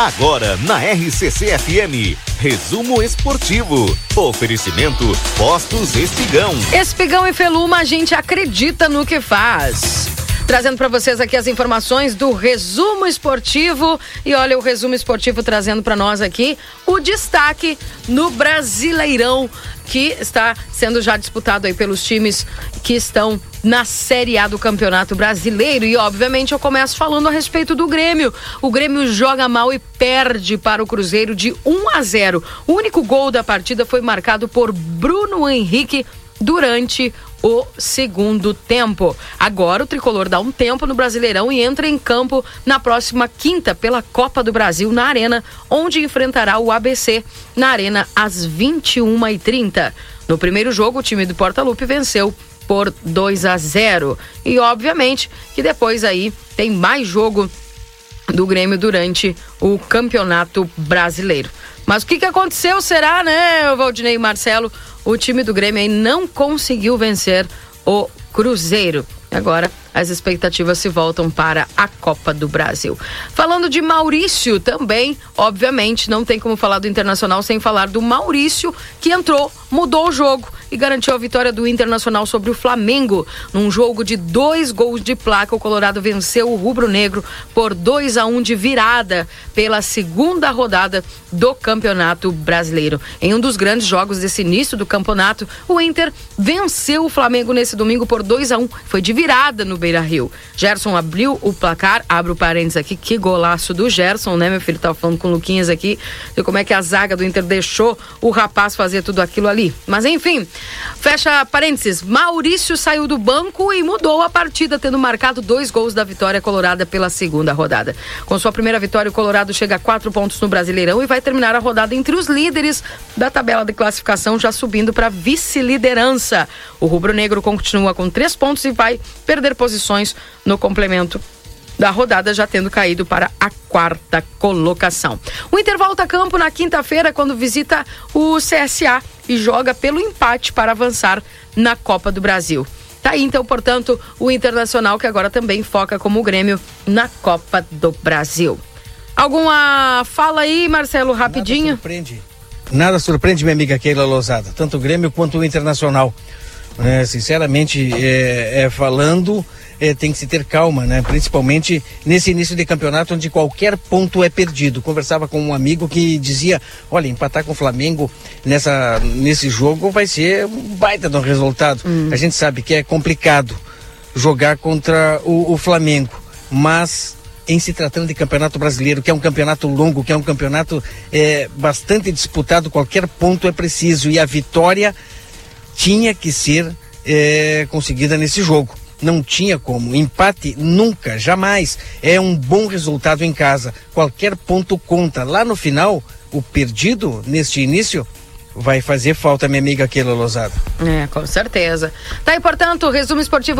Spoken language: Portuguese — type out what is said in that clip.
Agora na RCC FM, resumo esportivo. Oferecimento Postos Espigão. Espigão e Feluma, a gente acredita no que faz. Trazendo para vocês aqui as informações do resumo esportivo. E olha, o resumo esportivo trazendo para nós aqui o destaque no Brasileirão, que está sendo já disputado aí pelos times que estão na Série A do Campeonato Brasileiro. E, obviamente, eu começo falando a respeito do Grêmio. O Grêmio joga mal e perde para o Cruzeiro de 1 a 0. O único gol da partida foi marcado por Bruno Henrique durante o segundo tempo. Agora o tricolor dá um tempo no Brasileirão e entra em campo na próxima quinta pela Copa do Brasil na Arena, onde enfrentará o ABC na Arena às 21h30. No primeiro jogo, o time do Porta Lupe venceu por 2 a 0. E obviamente que depois aí tem mais jogo do Grêmio durante o Campeonato Brasileiro. Mas o que, que aconteceu será, né, Valdinei e Marcelo? O time do Grêmio aí não conseguiu vencer o Cruzeiro. Agora as expectativas se voltam para a Copa do Brasil. Falando de Maurício também, obviamente, não tem como falar do Internacional sem falar do Maurício, que entrou, mudou o jogo e garantiu a vitória do Internacional sobre o Flamengo. Num jogo de dois gols de placa, o Colorado venceu o Rubro Negro por 2 a 1 um de virada pela segunda rodada do Campeonato Brasileiro. Em um dos grandes jogos desse início do campeonato, o Inter venceu o Flamengo nesse domingo por 2 a 1 um. Foi de virada no Beira Rio. Gerson abriu o placar, abre o parênteses aqui, que golaço do Gerson, né? Meu filho tava falando com o Luquinhas aqui, de como é que a zaga do Inter deixou o rapaz fazer tudo aquilo ali. Mas enfim, fecha parênteses. Maurício saiu do banco e mudou a partida, tendo marcado dois gols da vitória colorada pela segunda rodada. Com sua primeira vitória, o Colorado chega a quatro pontos no Brasileirão e vai terminar a rodada entre os líderes da tabela de classificação, já subindo para vice-liderança. O rubro-negro continua com três pontos e vai perder posições no complemento da rodada, já tendo caído para a quarta colocação. O Inter volta a campo na quinta-feira, quando visita o CSA e joga pelo empate para avançar na Copa do Brasil. Tá aí, então, portanto, o Internacional, que agora também foca como o Grêmio na Copa do Brasil. Alguma fala aí, Marcelo, rapidinho? Nada surpreende. Nada surpreende, minha amiga Keila Lousada. Tanto o Grêmio quanto o Internacional. É, sinceramente, é, é, falando, é, tem que se ter calma, né? Principalmente nesse início de campeonato onde qualquer ponto é perdido. Conversava com um amigo que dizia, olha, empatar com o Flamengo nessa, nesse jogo vai ser um baita de um resultado. Hum. A gente sabe que é complicado jogar contra o, o Flamengo, mas em se tratando de campeonato brasileiro, que é um campeonato longo, que é um campeonato é, bastante disputado, qualquer ponto é preciso e a vitória tinha que ser é, conseguida nesse jogo. Não tinha como. Empate nunca, jamais. É um bom resultado em casa. Qualquer ponto conta. Lá no final, o perdido neste início vai fazer falta, minha amiga Keila Lozada. É, com certeza. Tá aí, portanto, o resumo esportivo